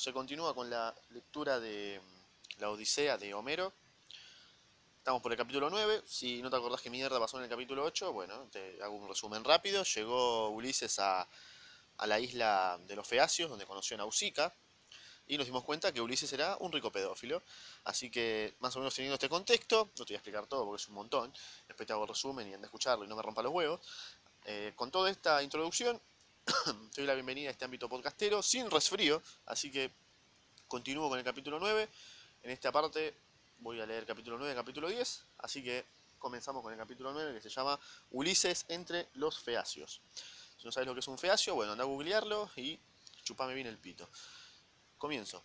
se continúa con la lectura de mm, la Odisea de Homero. Estamos por el capítulo 9. Si no te acordás qué mierda pasó en el capítulo 8, bueno, te hago un resumen rápido. Llegó Ulises a, a la isla de los Feacios, donde conoció a Nausicaa. Y nos dimos cuenta que Ulises era un rico pedófilo. Así que, más o menos teniendo este contexto, no te voy a explicar todo porque es un montón. Después te hago el resumen y anda a escucharlo y no me rompa los huevos. Eh, con toda esta introducción, te doy la bienvenida a este ámbito podcastero sin resfrío, así que continúo con el capítulo 9. En esta parte voy a leer capítulo 9 y capítulo 10, así que comenzamos con el capítulo 9 que se llama Ulises entre los feacios. Si no sabes lo que es un feacio, bueno, anda a googlearlo y chupame bien el pito. Comienzo.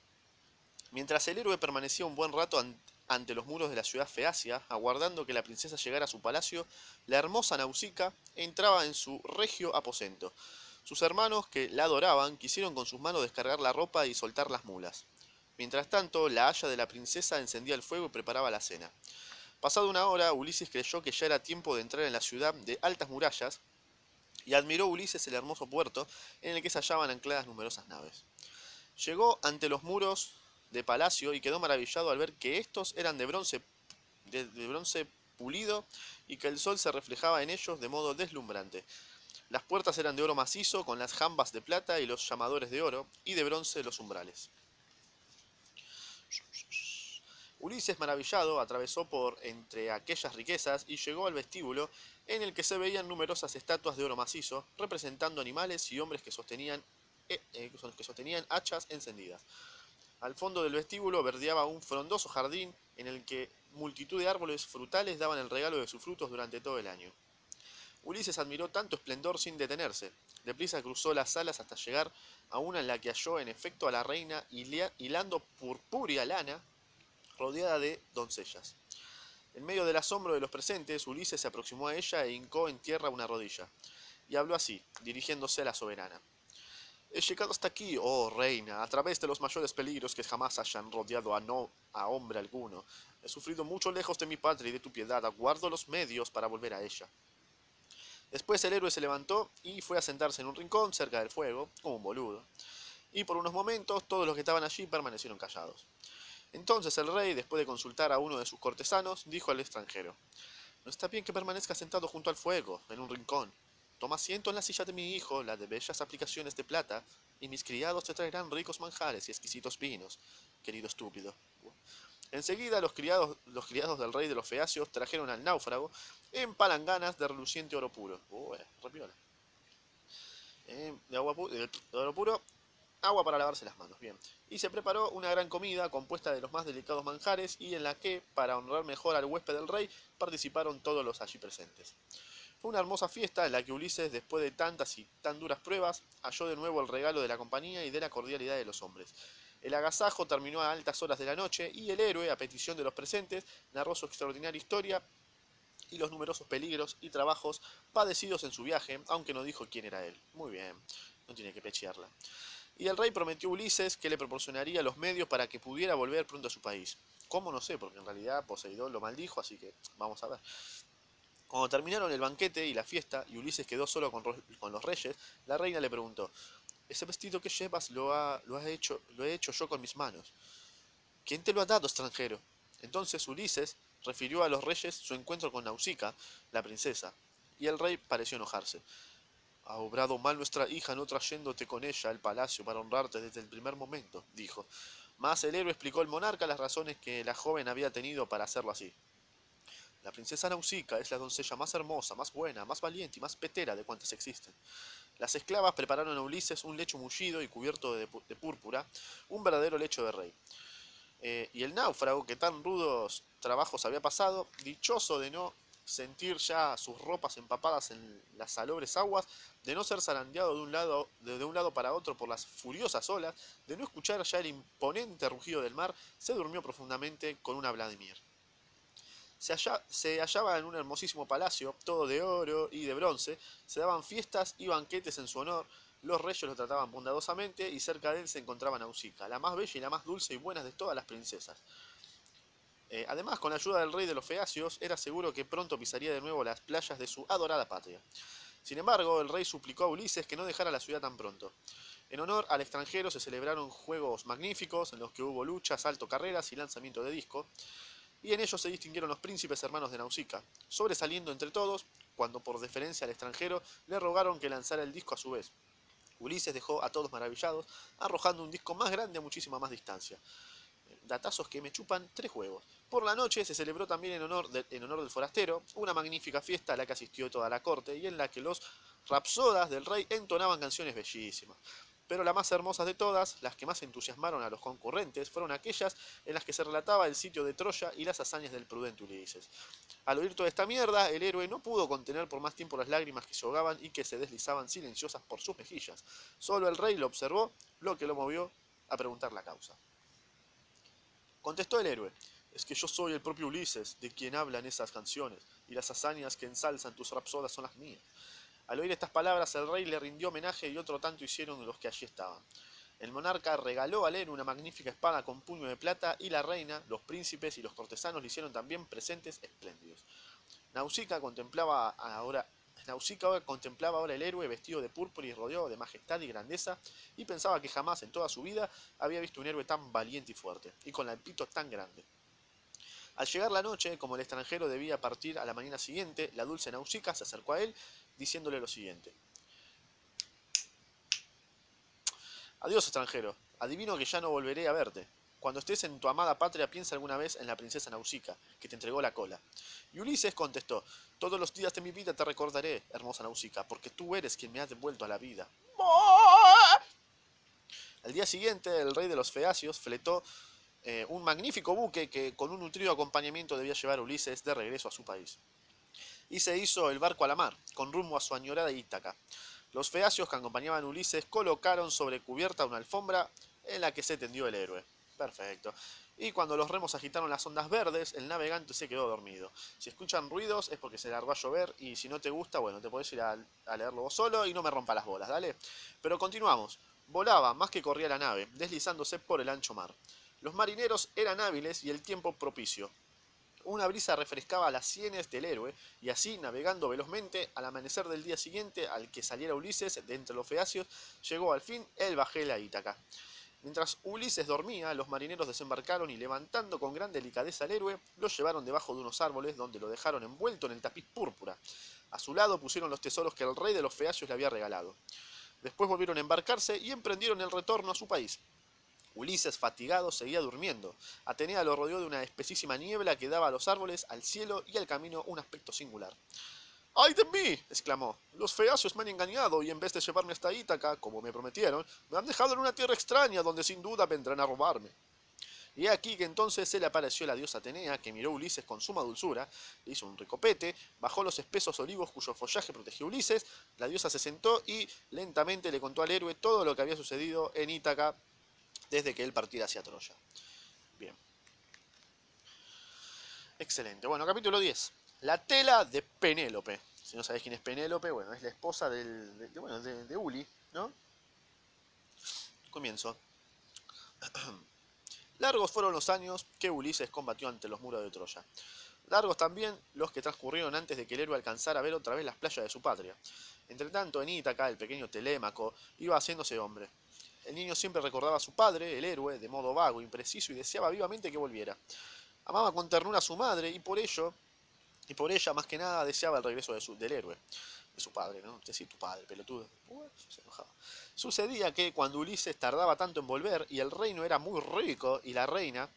Mientras el héroe permanecía un buen rato ante los muros de la ciudad feacia, aguardando que la princesa llegara a su palacio, la hermosa Nausicaa entraba en su regio aposento. Sus hermanos, que la adoraban, quisieron con sus manos descargar la ropa y soltar las mulas. Mientras tanto, la haya de la princesa encendía el fuego y preparaba la cena. Pasada una hora, Ulises creyó que ya era tiempo de entrar en la ciudad de altas murallas y admiró Ulises el hermoso puerto en el que se hallaban ancladas numerosas naves. Llegó ante los muros de palacio y quedó maravillado al ver que estos eran de bronce, de, de bronce pulido y que el sol se reflejaba en ellos de modo deslumbrante. Las puertas eran de oro macizo, con las jambas de plata y los llamadores de oro, y de bronce los umbrales. Ulises, maravillado, atravesó por entre aquellas riquezas y llegó al vestíbulo en el que se veían numerosas estatuas de oro macizo, representando animales y hombres que sostenían, eh, eh, hachas encendidas. Al fondo del vestíbulo verdeaba un frondoso jardín en el que multitud de árboles frutales daban el regalo de sus frutos durante todo el año. Ulises admiró tanto esplendor sin detenerse. Deprisa cruzó las salas hasta llegar a una en la que halló en efecto a la reina hilando purpúrea lana rodeada de doncellas. En medio del asombro de los presentes, Ulises se aproximó a ella e hincó en tierra una rodilla. Y habló así, dirigiéndose a la soberana. He llegado hasta aquí, oh reina, a través de los mayores peligros que jamás hayan rodeado a no a hombre alguno. He sufrido mucho lejos de mi patria y de tu piedad. Aguardo los medios para volver a ella. Después el héroe se levantó y fue a sentarse en un rincón cerca del fuego, como un boludo. Y por unos momentos todos los que estaban allí permanecieron callados. Entonces el rey, después de consultar a uno de sus cortesanos, dijo al extranjero, No está bien que permanezca sentado junto al fuego, en un rincón. Toma asiento en la silla de mi hijo, la de bellas aplicaciones de plata, y mis criados te traerán ricos manjares y exquisitos vinos, querido estúpido. Enseguida los criados, los criados del rey de los feacios trajeron al náufrago en palanganas de reluciente oro puro. Uh, eh, de, agua de oro puro, agua para lavarse las manos. Bien. Y se preparó una gran comida compuesta de los más delicados manjares y en la que, para honrar mejor al huésped del rey, participaron todos los allí presentes. Fue una hermosa fiesta en la que Ulises, después de tantas y tan duras pruebas, halló de nuevo el regalo de la compañía y de la cordialidad de los hombres. El agasajo terminó a altas horas de la noche y el héroe, a petición de los presentes, narró su extraordinaria historia y los numerosos peligros y trabajos padecidos en su viaje, aunque no dijo quién era él. Muy bien, no tiene que pechearla. Y el rey prometió a Ulises que le proporcionaría los medios para que pudiera volver pronto a su país. ¿Cómo? No sé, porque en realidad Poseidón lo maldijo, así que vamos a ver. Cuando terminaron el banquete y la fiesta y Ulises quedó solo con, con los reyes, la reina le preguntó, ese vestido que llevas lo, ha, lo, ha hecho, lo he hecho yo con mis manos. ¿Quién te lo ha dado, extranjero? Entonces Ulises refirió a los reyes su encuentro con Nausicaa, la princesa, y el rey pareció enojarse. Ha obrado mal nuestra hija no trayéndote con ella al palacio para honrarte desde el primer momento, dijo. Mas el héroe explicó al monarca las razones que la joven había tenido para hacerlo así. La princesa Nausicaa es la doncella más hermosa, más buena, más valiente y más petera de cuantas existen. Las esclavas prepararon a Ulises un lecho mullido y cubierto de, púrpura, un verdadero lecho de rey. Eh, y el náufrago, que tan rudos trabajos había pasado, dichoso de no sentir ya sus ropas empapadas en las salobres aguas, de no ser zarandeado de un lado, de un lado para otro por las furiosas olas, de no escuchar ya el imponente rugido del mar, se durmió profundamente con una Vladimir. Se, halla, se, hallaba en un hermosísimo palacio, todo de oro y de bronce, se daban fiestas y banquetes en su honor, los reyes lo trataban bondadosamente y cerca de él se encontraba Nausicaa, la más bella y la más dulce y buena de todas las princesas. Eh, además, con la ayuda del rey de los Feacios, era seguro que pronto pisaría de nuevo las playas de su adorada patria. Sin embargo, el rey suplicó a Ulises que no dejara la ciudad tan pronto. En honor al extranjero se celebraron juegos magníficos en los que hubo luchas, salto, carreras y lanzamiento de disco, y en ellos se distinguieron los príncipes hermanos de Nausicaa, sobresaliendo entre todos cuando por deferencia al extranjero le rogaron que lanzara el disco a su vez. Ulises dejó a todos maravillados, arrojando un disco más grande a muchísima más distancia. Datazos que me chupan tres huevos. Por la noche se celebró también en honor del forastero una magnífica fiesta a la que asistió toda la corte y en la que los rapsodas del rey entonaban canciones bellísimas. Pero las más hermosas de todas, las que más entusiasmaron a los concurrentes, fueron aquellas en las que se relataba el sitio de Troya y las hazañas del prudente Ulises. Al oír toda esta mierda, el héroe no pudo contener por más tiempo las lágrimas que se ahogaban y que se deslizaban silenciosas por sus mejillas. Solo el rey lo observó, lo que lo movió a preguntar la causa. Contestó el héroe, es que yo soy el propio Ulises, de quien hablan esas canciones, y las hazañas que ensalzan tus rapsodas son las mías. Al oír estas palabras, el rey le rindió homenaje y otro tanto hicieron los que allí estaban. El monarca regaló al héroe una magnífica espada con puño de plata y la reina, los príncipes y los cortesanos le hicieron también presentes espléndidos. Nausicaa contemplaba ahora, contemplaba ahora el héroe vestido de púrpura y rodeado de majestad y grandeza y pensaba que jamás en toda su vida había visto un héroe tan valiente y fuerte y con el pito tan grande. Al llegar la noche, como el extranjero debía partir a la mañana siguiente, la dulce Nausicaa se acercó a él diciéndole lo siguiente. Adiós extranjero, adivino que ya no volveré a verte. Cuando estés en tu amada patria piensa alguna vez en la princesa Nausicaa, que te entregó la cola. Y Ulises contestó, todos los días de mi vida te recordaré, hermosa Nausicaa, porque tú eres quien me ha devuelto a la vida. Al día siguiente, el rey de los Feacios fletó eh, un magnífico buque que con un nutrido acompañamiento debía llevar a Ulises de regreso a su país y se hizo el barco a la mar, con rumbo a su añorada Ítaca. Los feacios que acompañaban a Ulises colocaron sobre cubierta una alfombra en la que se tendió el héroe. Perfecto. Y cuando los remos agitaron las ondas verdes, el navegante se quedó dormido. Si escuchan ruidos es porque se largó a llover y si no te gusta, bueno, te puedes ir a, a leerlo vos solo y no me rompa las bolas, dale. Pero continuamos. Volaba más que corría la nave, deslizándose por el ancho mar. Los marineros eran hábiles y el tiempo propicio. Una brisa refrescaba las sienes del héroe, y así, navegando velozmente, al amanecer del día siguiente, al que saliera Ulises de entre los feacios, llegó al fin el bajel a Ítaca. Mientras Ulises dormía, los marineros desembarcaron y levantando con gran delicadeza al héroe, lo llevaron debajo de unos árboles donde lo dejaron envuelto en el tapiz púrpura. A su lado pusieron los tesoros que el rey de los feacios le había regalado. Después volvieron a embarcarse y emprendieron el retorno a su país. Ulises, fatigado, seguía durmiendo. Atenea lo rodeó de una espesísima niebla que daba a los árboles, al cielo y al camino un aspecto singular. ¡Ay de mí! exclamó. Los feacios me han engañado y en vez de llevarme hasta Ítaca, como me prometieron, me han dejado en una tierra extraña donde sin duda vendrán a robarme. Y aquí que entonces se le apareció la diosa Atenea, que miró a Ulises con suma dulzura, le hizo un ricopete, bajó los espesos olivos cuyo follaje protegió a Ulises, la diosa se sentó y lentamente le contó al héroe todo lo que había sucedido en Ítaca desde que él partiera hacia Troya. Bien. Excelente. Bueno, capítulo 10. La tela de Penélope. Si no sabéis quién es Penélope, bueno, es la esposa del, de, de, de Uli, ¿no? Comienzo. Largos fueron los años que Ulises combatió ante los muros de Troya. Largos también los que transcurrieron antes de que el héroe alcanzara a ver otra vez las playas de su patria. Entre tanto, en Ítaca, el pequeño Telémaco iba haciéndose hombre. El niño siempre recordaba a su padre, el héroe, de modo vago, impreciso y deseaba vivamente que volviera. Amaba con ternura a su madre y por ello, y por ella más que nada deseaba el regreso del héroe, de su padre, ¿no? Decir tu padre, pelotudo. se enojaba. Sucedía que cuando Ulises tardaba tanto en volver y el reino era muy rico y la reina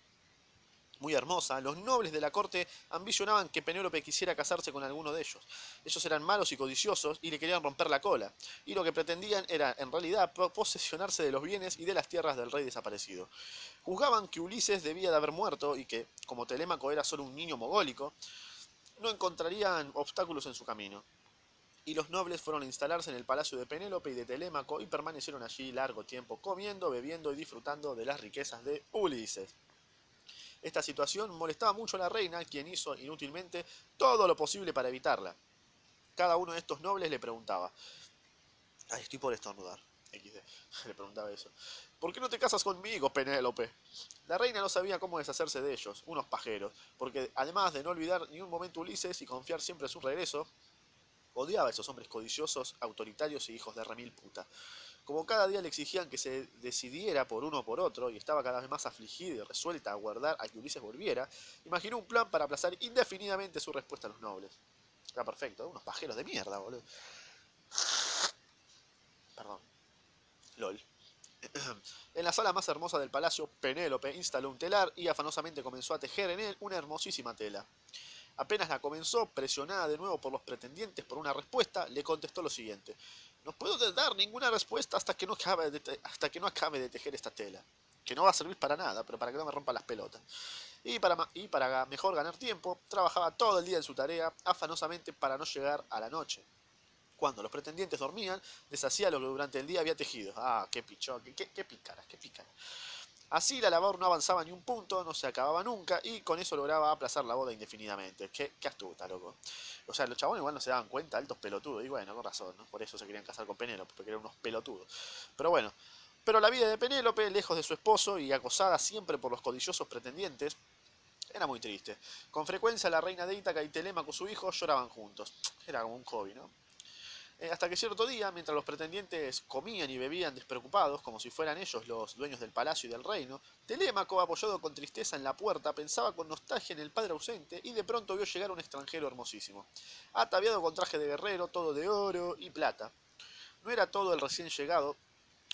muy hermosa, los nobles de la corte ambicionaban que Penélope quisiera casarse con alguno de ellos. Ellos eran malos y codiciosos y le querían romper la cola, y lo que pretendían era, en realidad, posesionarse de los bienes y de las tierras del rey desaparecido. Juzgaban que Ulises debía de haber muerto y que, como Telémaco era solo un niño mogólico, no encontrarían obstáculos en su camino. Y los nobles fueron a instalarse en el palacio de Penélope y de Telémaco y permanecieron allí largo tiempo comiendo, bebiendo y disfrutando de las riquezas de Ulises. Esta situación molestaba mucho a la reina, quien hizo inútilmente todo lo posible para evitarla. Cada uno de estos nobles le preguntaba, ay, estoy por estornudar, XD, le preguntaba eso, ¿por qué no te casas conmigo, Penélope? La reina no sabía cómo deshacerse de ellos, unos pajeros, porque además de no olvidar ni un momento Ulises y confiar siempre en su regreso, odiaba a esos hombres codiciosos, autoritarios y hijos de remil puta. Como cada día le exigían que se decidiera por uno o por otro, y estaba cada vez más afligida y resuelta a guardar a que Ulises volviera, imaginó un plan para aplazar indefinidamente su respuesta a los nobles. Está perfecto, unos pajeros de mierda, boludo. Perdón. LOL. En la sala más hermosa del palacio, Penélope instaló un telar y afanosamente comenzó a tejer en él una hermosísima tela. Apenas la comenzó, presionada de nuevo por los pretendientes por una respuesta, le contestó lo siguiente. No puedo dar ninguna respuesta hasta que no acabe de, hasta que no acabe de tejer esta tela. Que no va a servir para nada, pero para que no me rompan las pelotas. Y para, y para mejor ganar tiempo, trabajaba todo el día en su tarea, afanosamente para no llegar a la noche. Cuando los pretendientes dormían, deshacía lo que durante el día había tejido. Ah, qué pichón, qué, qué, qué pícara, qué pícara. Así la labor no avanzaba ni un punto, no se acababa nunca y con eso lograba aplazar la boda indefinidamente. Qué, qué astuta, loco. O sea, los chabones igual no se daban cuenta, altos pelotudos. Y bueno, con razón, ¿no? Por eso se querían casar con Penélope, porque eran unos pelotudos. Pero bueno, pero la vida de Penélope, lejos de su esposo y acosada siempre por los codiciosos pretendientes, era muy triste. Con frecuencia la reina de Ítaca y Telémaco, su hijo, lloraban juntos. Era como un hobby, ¿no? Eh, hasta que cierto día, mientras los pretendientes comían y bebían despreocupados, como si fueran ellos los dueños del palacio y del reino, Telémaco, apoyado con tristeza en la puerta, pensaba con nostalgia en el padre ausente y de pronto vio llegar un extranjero hermosísimo, ataviado con traje de guerrero, todo de oro y plata. No era todo el recién llegado,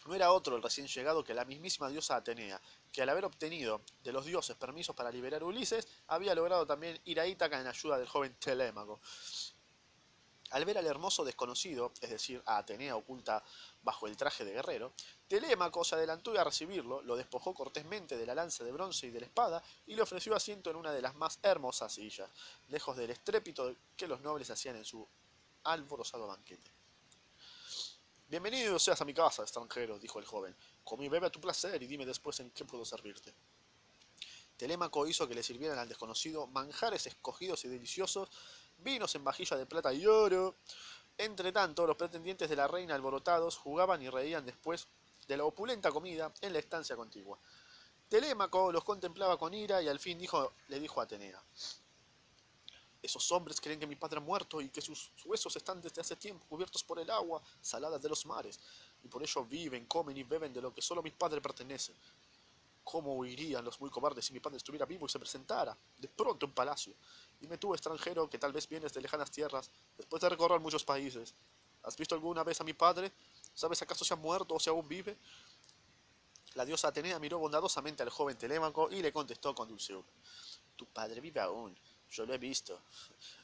no era otro el recién llegado que la mismísima diosa Atenea, que al haber obtenido de los dioses permisos para liberar a Ulises, había logrado también ir a Ítaca en ayuda del joven Telémaco. Al ver al hermoso desconocido, es decir, a Atenea oculta bajo el traje de guerrero, Telémaco se adelantó a recibirlo, lo despojó cortésmente de la lanza de bronce y de la espada y le ofreció asiento en una de las más hermosas sillas, lejos del estrépito que los nobles hacían en su alborozado banquete. Bienvenido seas a mi casa, extranjero, dijo el joven. Come y bebe a tu placer y dime después en qué puedo servirte. Telémaco hizo que le sirvieran al desconocido manjares escogidos y deliciosos vinos en vajilla de plata y oro. Entre tanto, los pretendientes de la reina alborotados jugaban y reían después de la opulenta comida en la estancia contigua. Telémaco los contemplaba con ira y al fin dijo, le dijo a Atenea, esos hombres creen que mi padre ha muerto y que sus huesos están desde hace tiempo cubiertos por el agua salada de los mares, y por ello viven, comen y beben de lo que solo mi padre pertenece. ¿Cómo huirían los muy cobardes si mi padre estuviera vivo y se presentara de pronto en palacio? Dime tú, extranjero, que tal vez vienes de lejanas tierras, después de recorrer muchos países. ¿Has visto alguna vez a mi padre? ¿Sabes acaso si ha muerto o si aún vive? La diosa Atenea miró bondadosamente al joven Telémaco y le contestó con dulzura. Tu padre vive aún. Yo lo he visto.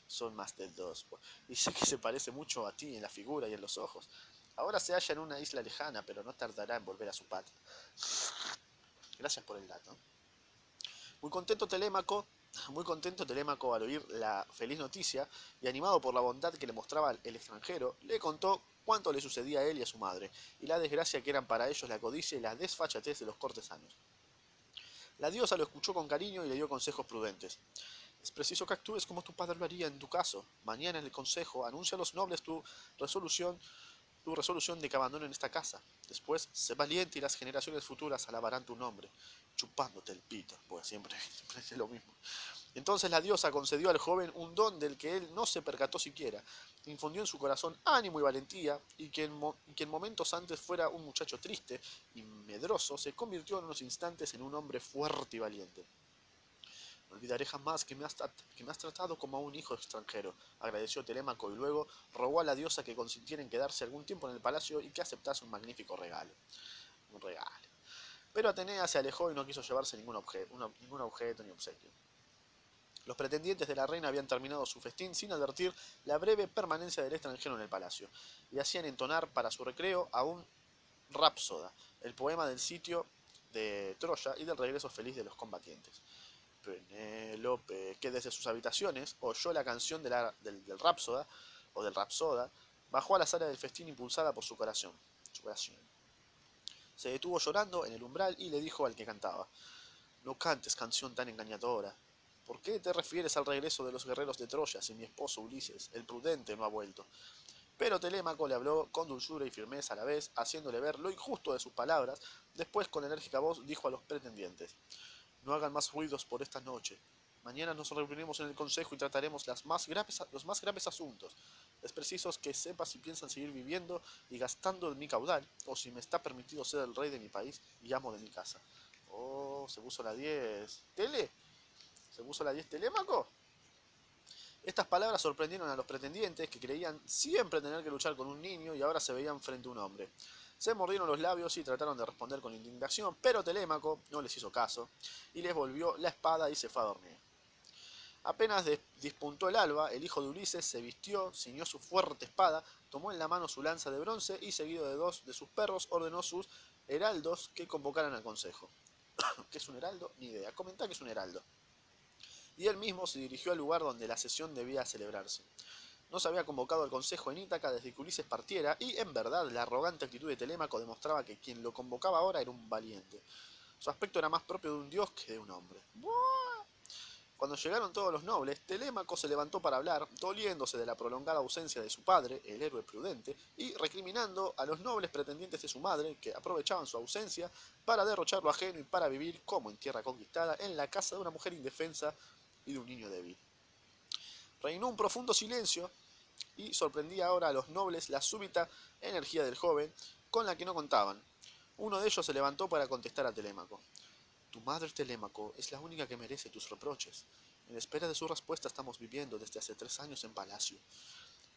Son más de dos. Y sé que se parece mucho a ti en la figura y en los ojos. Ahora se halla en una isla lejana, pero no tardará en volver a su patria. Gracias por el dato. Muy contento Telémaco, muy contento Telémaco al oír la feliz noticia y animado por la bondad que le mostraba el extranjero, le contó cuánto le sucedía a él y a su madre, y la desgracia que eran para ellos la codicia y la desfachatez de los cortesanos. La diosa lo escuchó con cariño y le dio consejos prudentes. Es preciso que actúes como tu padre lo haría en tu caso. Mañana en el consejo anuncia a los nobles tu resolución tu resolución de que abandonen esta casa. Después, sé valiente y las generaciones futuras alabarán tu nombre, chupándote el pito, porque siempre, es lo mismo. Entonces la diosa concedió al joven un don del que él no se percató siquiera, infundió en su corazón ánimo y valentía, y que, en que en momentos antes fuera un muchacho triste y medroso, se convirtió en unos instantes en un hombre fuerte y valiente. No olvidaré jamás que me, has tratado como a un hijo extranjero, agradeció Telémaco y luego rogó a la diosa que consintiera en quedarse algún tiempo en el palacio y que aceptase un magnífico regalo. Un regalo. Pero Atenea se alejó y no quiso llevarse ningún, ningún objeto ni obsequio. Los pretendientes de la reina habían terminado su festín sin advertir la breve permanencia del extranjero en el palacio, y hacían entonar para su recreo a un Rapsoda, el poema del sitio de Troya y del regreso feliz de los combatientes. Penélope, que desde sus habitaciones oyó la canción del Rapsoda, o del Rapsoda, bajó a la sala del festín impulsada por su corazón. Su corazón. Se detuvo llorando en el umbral y le dijo al que cantaba, No cantes canción tan engañadora. ¿Por qué te refieres al regreso de los guerreros de Troya si mi esposo Ulises, el prudente, no ha vuelto? Pero Telémaco le habló con dulzura y firmeza a la vez, haciéndole ver lo injusto de sus palabras. Después, con enérgica voz, dijo a los pretendientes: No hagan más ruidos por esta noche. Mañana nos reuniremos en el consejo y trataremos los más graves asuntos. Es preciso que sepa si piensan seguir viviendo y gastando mi caudal, o si me está permitido ser el rey de mi país y amo de mi casa. Oh, se puso la 10. ¿Tele? ¿Se puso la 10 Telémaco? Estas palabras sorprendieron a los pretendientes que creían siempre tener que luchar con un niño y ahora se veían frente a un hombre. Se mordieron los labios y trataron de responder con indignación, pero Telémaco no les hizo caso y les volvió la espada y se fue a dormir. Apenas dispuntó el alba, el hijo de Ulises se vistió, ciñó su fuerte espada, tomó en la mano su lanza de bronce y, seguido de dos de sus perros, ordenó sus heraldos que convocaran al consejo. ¿Qué es un heraldo? Ni idea. Comenta que es un heraldo. Y él mismo se dirigió al lugar donde la sesión debía celebrarse. No se había convocado al consejo en Ítaca desde que Ulises partiera, y en verdad la arrogante actitud de Telémaco demostraba que quien lo convocaba ahora era un valiente. Su aspecto era más propio de un dios que de un hombre. Cuando llegaron todos los nobles, Telémaco se levantó para hablar, doliéndose de la prolongada ausencia de su padre, el héroe prudente, y recriminando a los nobles pretendientes de su madre, que aprovechaban su ausencia para derrochar lo ajeno y para vivir, como en tierra conquistada, en la casa de una mujer indefensa y de un niño débil. Reinó un profundo silencio y sorprendía ahora a los nobles la súbita energía del joven, con la que no contaban. Uno de ellos se levantó para contestar a Telémaco. Tu madre Telémaco es la única que merece tus reproches. En espera de su respuesta estamos viviendo desde hace tres años en palacio.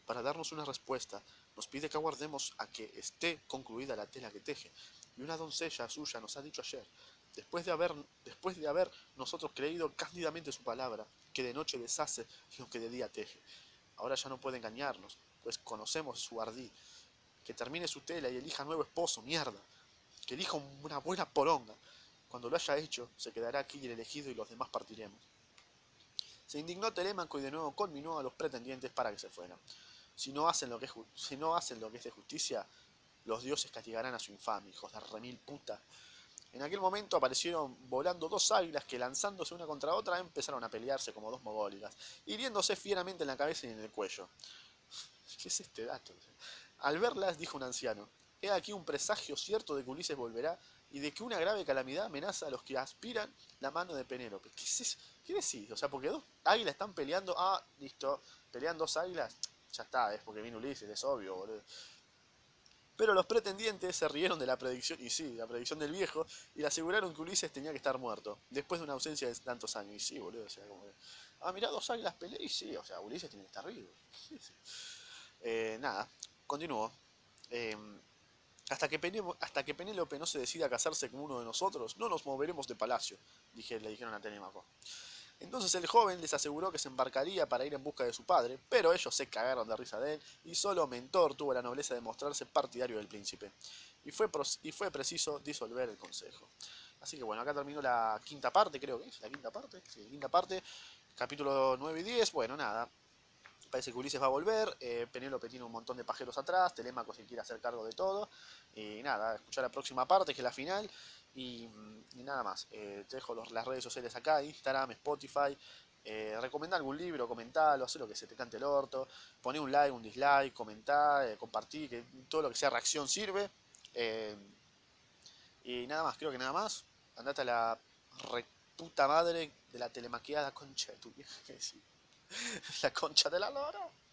Para darnos una respuesta, nos pide que aguardemos a que esté concluida la tela que teje. Y una doncella suya nos ha dicho ayer, después de haber, después de haber nosotros creído cándidamente su palabra, que de noche deshace lo que de día teje. Ahora ya no puede engañarnos, pues conocemos su ardí. Que termine su tela y elija nuevo esposo, mierda. Que elija una buena poronga. Cuando lo haya hecho, se quedará aquí el elegido y los demás partiremos. Se indignó Telémaco y de nuevo conminó a los pretendientes para que se fueran. Si no hacen lo que es, si no hacen lo que es de justicia, los dioses castigarán a su infame, hijos de remil puta. En aquel momento aparecieron volando dos águilas que lanzándose una contra otra empezaron a pelearse como dos mogólicas, hiriéndose fieramente en la cabeza y en el cuello. ¿Qué es este dato? Al verlas, dijo un anciano, he aquí un presagio cierto de que Ulises volverá y de que una grave calamidad amenaza a los que aspiran la mano de Penélope. ¿Qué, es ¿Qué decís? O sea, porque dos águilas están peleando. Ah, listo. Pelean dos águilas. Ya está, es porque viene Ulises, es obvio, boludo. Pero los pretendientes se rieron de la predicción, y sí, la predicción del viejo, y le aseguraron que Ulises tenía que estar muerto, después de una ausencia de tantos años. Y sí, boludo, o sea, como Ah, mirá, dos águilas pelean, y sí, o sea, Ulises tiene que estar vivo. Eh, nada, continuó. Eh, hasta que, Penélope no se decida a casarse con uno de nosotros, no nos moveremos de palacio, dije, le dijeron a Telémaco. Entonces el joven les aseguró que se embarcaría para ir en busca de su padre, pero ellos se cagaron de risa de él y solo Mentor tuvo la nobleza de mostrarse partidario del príncipe. Y fue, y fue preciso disolver el consejo. Así que bueno, acá terminó la quinta parte, creo que es, la quinta parte, sí, la quinta parte, capítulo 9 y 10, bueno, nada, Parece que Ulises va a volver, eh, Penélope tiene un montón de pajeros atrás, Telémaco se quiere hacer cargo de todo. Y nada, escuchar la próxima parte, que es la final. Y, nada más. Eh, te dejo las redes sociales acá, Instagram, Spotify. Eh, recomendá algún libro, comentalo, haz lo que se te cante el orto. Poné un like, un dislike, comentá, eh, compartí, que todo lo que sea reacción sirve. Eh, y nada más, creo que nada más. Andate a la puta madre de la telemaqueada concha de tu vieja. La concha de la lora.